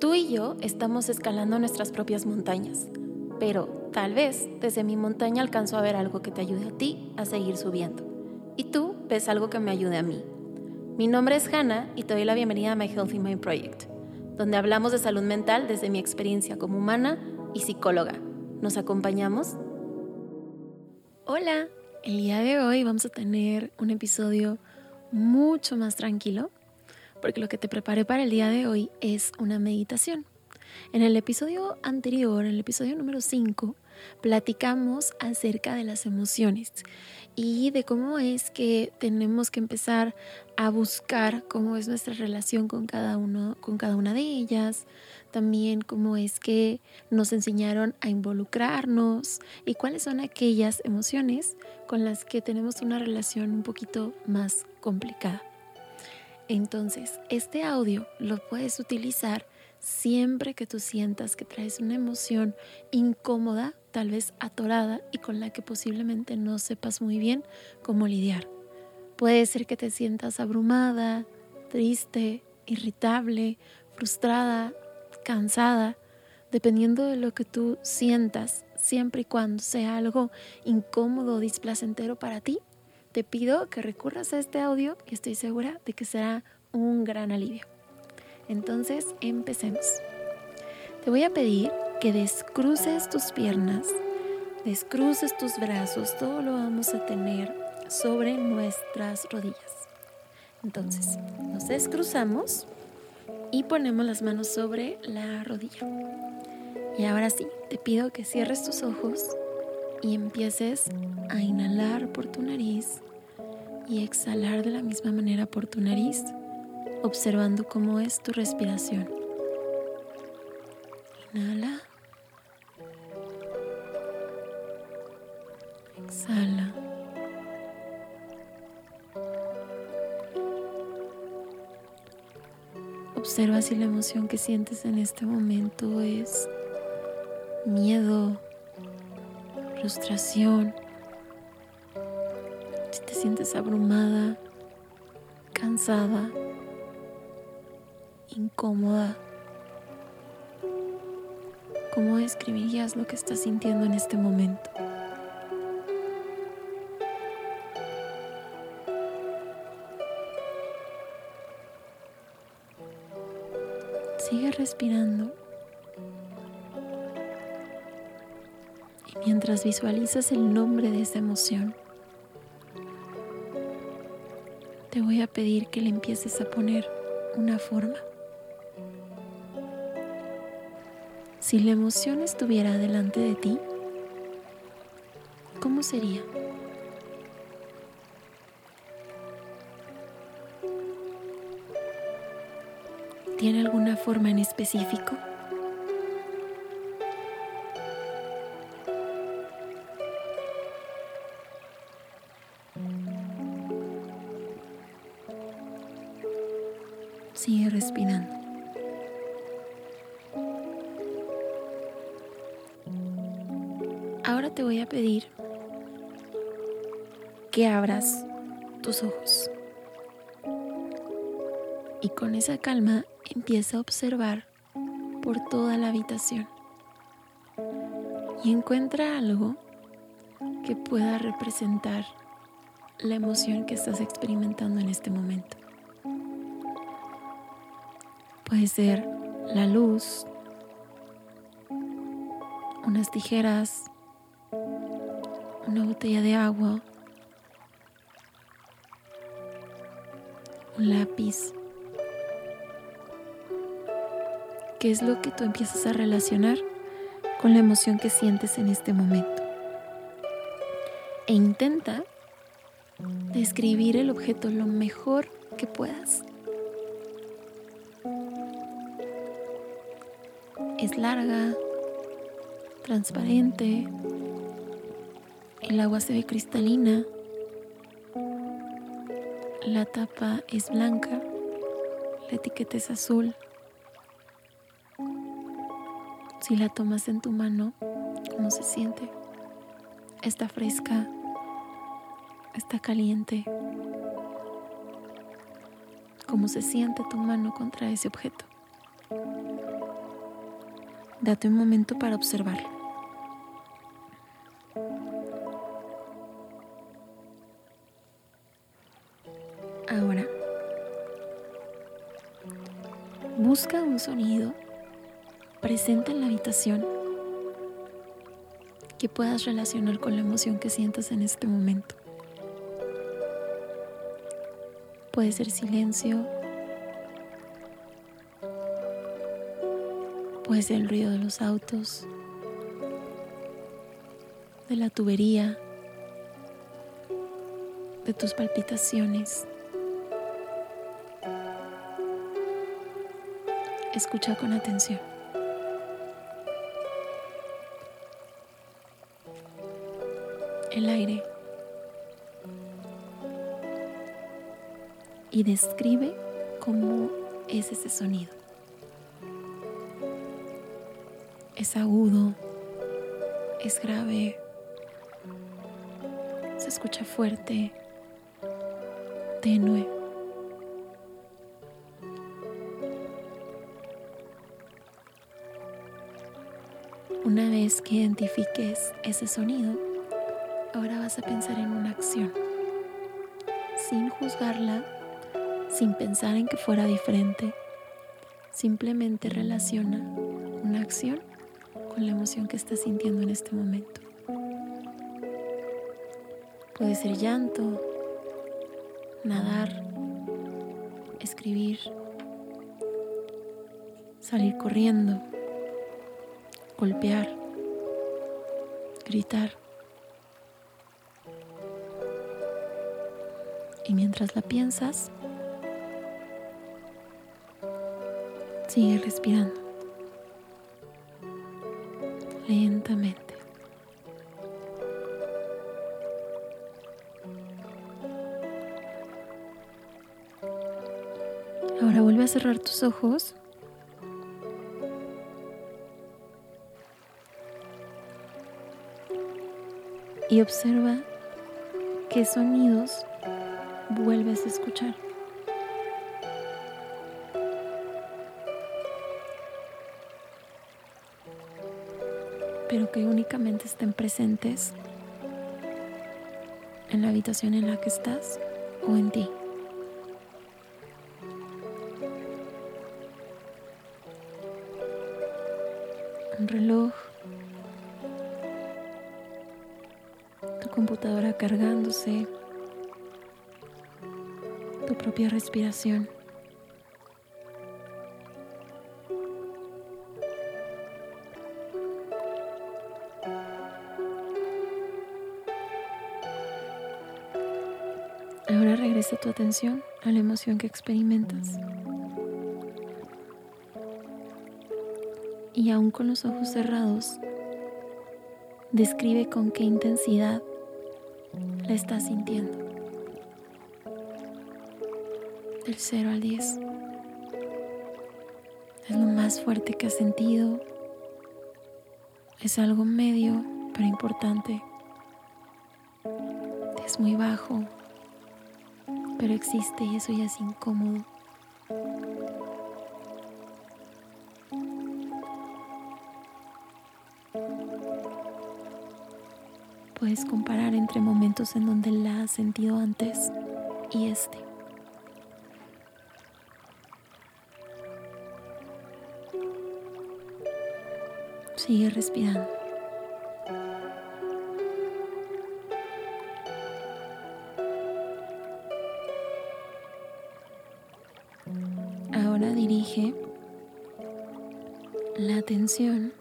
Tú y yo estamos escalando nuestras propias montañas, pero tal vez desde mi montaña alcanzo a ver algo que te ayude a ti a seguir subiendo. Y tú ves algo que me ayude a mí. Mi nombre es Hannah y te doy la bienvenida a My Healthy Mind Project, donde hablamos de salud mental desde mi experiencia como humana y psicóloga. ¿Nos acompañamos? Hola, el día de hoy vamos a tener un episodio mucho más tranquilo, porque lo que te preparé para el día de hoy es una meditación. En el episodio anterior, en el episodio número 5, platicamos acerca de las emociones y de cómo es que tenemos que empezar a buscar cómo es nuestra relación con cada uno, con cada una de ellas, también cómo es que nos enseñaron a involucrarnos y cuáles son aquellas emociones con las que tenemos una relación un poquito más complicada. Entonces, este audio lo puedes utilizar siempre que tú sientas que traes una emoción incómoda, tal vez atorada y con la que posiblemente no sepas muy bien cómo lidiar. Puede ser que te sientas abrumada, triste, irritable, frustrada, cansada, dependiendo de lo que tú sientas, siempre y cuando sea algo incómodo o displacentero para ti, te pido que recurras a este audio y estoy segura de que será un gran alivio. Entonces, empecemos. Te voy a pedir que descruces tus piernas, descruces tus brazos, todo lo vamos a tener sobre nuestras rodillas. Entonces, nos descruzamos y ponemos las manos sobre la rodilla. Y ahora sí, te pido que cierres tus ojos y empieces a inhalar por tu nariz y exhalar de la misma manera por tu nariz observando cómo es tu respiración. Inhala. Exhala. Observa si la emoción que sientes en este momento es miedo, frustración, si te sientes abrumada, cansada incómoda. ¿Cómo describirías lo que estás sintiendo en este momento? Sigue respirando. Mientras visualizas el nombre de esa emoción, te voy a pedir que le empieces a poner una forma. Si la emoción estuviera delante de ti, ¿cómo sería? ¿Tiene alguna forma en específico? Pedir que abras tus ojos y con esa calma empieza a observar por toda la habitación y encuentra algo que pueda representar la emoción que estás experimentando en este momento. Puede ser la luz, unas tijeras, una botella de agua, un lápiz. ¿Qué es lo que tú empiezas a relacionar con la emoción que sientes en este momento? E intenta describir el objeto lo mejor que puedas. Es larga, transparente, el agua se ve cristalina. La tapa es blanca. La etiqueta es azul. Si la tomas en tu mano, ¿cómo se siente? Está fresca. Está caliente. ¿Cómo se siente tu mano contra ese objeto? Date un momento para observarlo. Sonido presente en la habitación que puedas relacionar con la emoción que sientas en este momento. Puede ser silencio, puede ser el ruido de los autos, de la tubería, de tus palpitaciones. Escucha con atención. El aire. Y describe cómo es ese sonido. Es agudo, es grave, se escucha fuerte, tenue. Que identifiques ese sonido, ahora vas a pensar en una acción, sin juzgarla, sin pensar en que fuera diferente. Simplemente relaciona una acción con la emoción que estás sintiendo en este momento. Puede ser llanto, nadar, escribir, salir corriendo golpear, gritar. Y mientras la piensas, sigue respirando lentamente. Ahora vuelve a cerrar tus ojos y observa qué sonidos vuelves a escuchar. pero que únicamente estén presentes en la habitación en la que estás o en ti. Computadora cargándose, tu propia respiración. Ahora regresa tu atención a la emoción que experimentas. Y aún con los ojos cerrados, describe con qué intensidad la estás sintiendo. Del 0 al 10. Es lo más fuerte que has sentido. Es algo medio, pero importante. Es muy bajo, pero existe y eso ya es incómodo. Puedes comparar entre momentos en donde la has sentido antes y este. Sigue respirando. Ahora dirige la atención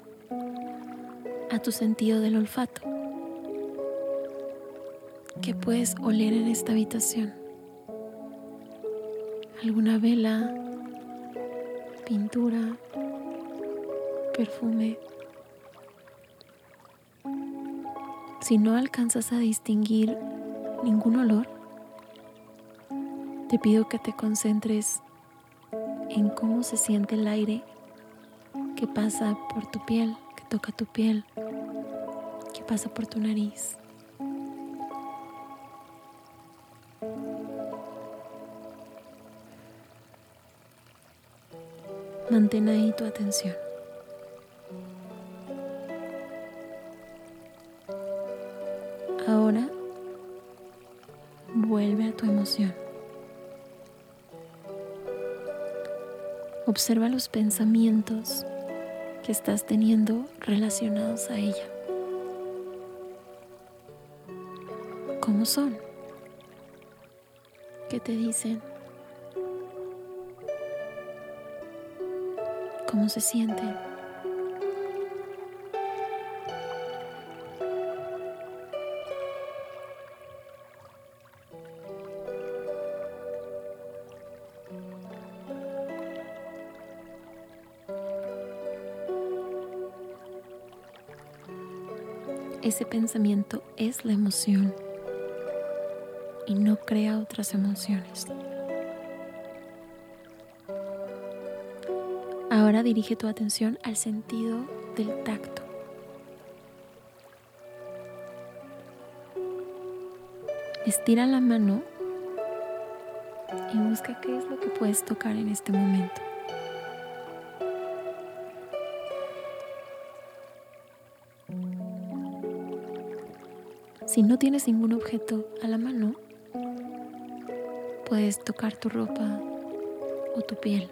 a tu sentido del olfato. ¿Qué puedes oler en esta habitación? ¿Alguna vela? ¿Pintura? ¿Perfume? Si no alcanzas a distinguir ningún olor, te pido que te concentres en cómo se siente el aire que pasa por tu piel, que toca tu piel, que pasa por tu nariz. Mantén ahí tu atención. Ahora vuelve a tu emoción. Observa los pensamientos que estás teniendo relacionados a ella. ¿Cómo son? ¿Qué te dicen? ¿Cómo se sienten? ese pensamiento es la emoción y no crea otras emociones. Ahora dirige tu atención al sentido del tacto. Estira la mano y busca qué es lo que puedes tocar en este momento. Si no tienes ningún objeto a la mano, puedes tocar tu ropa o tu piel.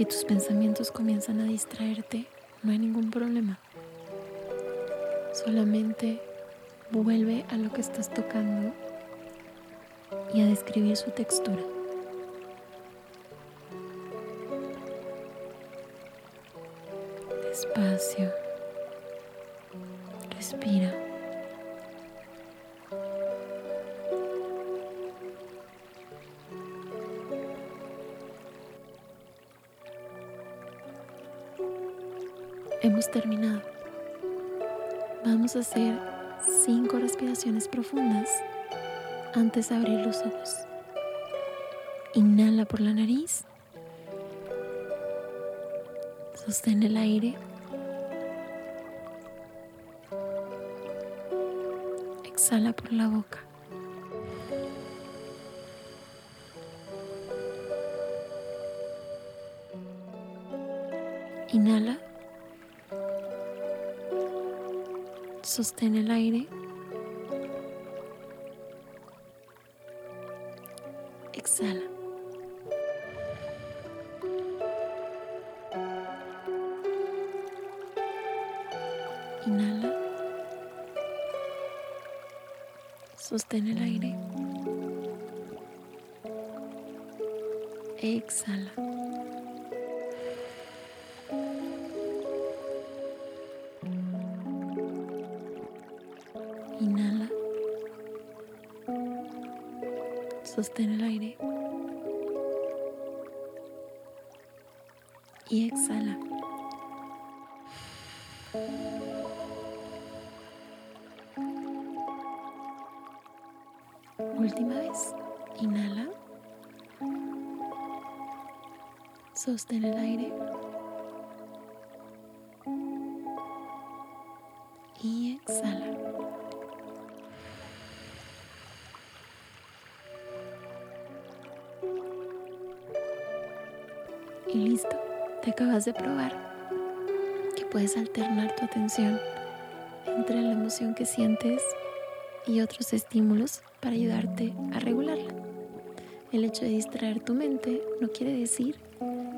Si tus pensamientos comienzan a distraerte, no hay ningún problema. Solamente vuelve a lo que estás tocando y a describir su textura. Despacio. Respira. Terminado. Vamos a hacer cinco respiraciones profundas antes de abrir los ojos. Inhala por la nariz. Sostén el aire. Exhala por la boca. Inhala. Sostén el aire. Exhala. Inhala. Sostén el aire. Exhala. Sostén el aire. Y exhala. Última vez. Inhala. Sostén el aire. Y listo, te acabas de probar que puedes alternar tu atención entre la emoción que sientes y otros estímulos para ayudarte a regularla. El hecho de distraer tu mente no quiere decir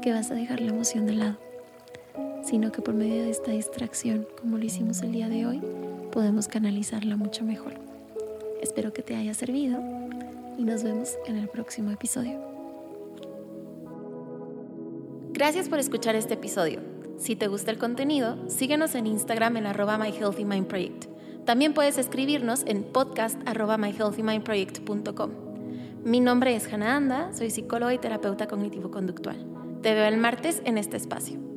que vas a dejar la emoción de lado, sino que por medio de esta distracción, como lo hicimos el día de hoy, podemos canalizarla mucho mejor. Espero que te haya servido y nos vemos en el próximo episodio. Gracias por escuchar este episodio. Si te gusta el contenido, síguenos en Instagram en arroba My Healthy Mind Project. También puedes escribirnos en podcast. Mi nombre es Hannah Anda, soy psicóloga y terapeuta cognitivo-conductual. Te veo el martes en este espacio.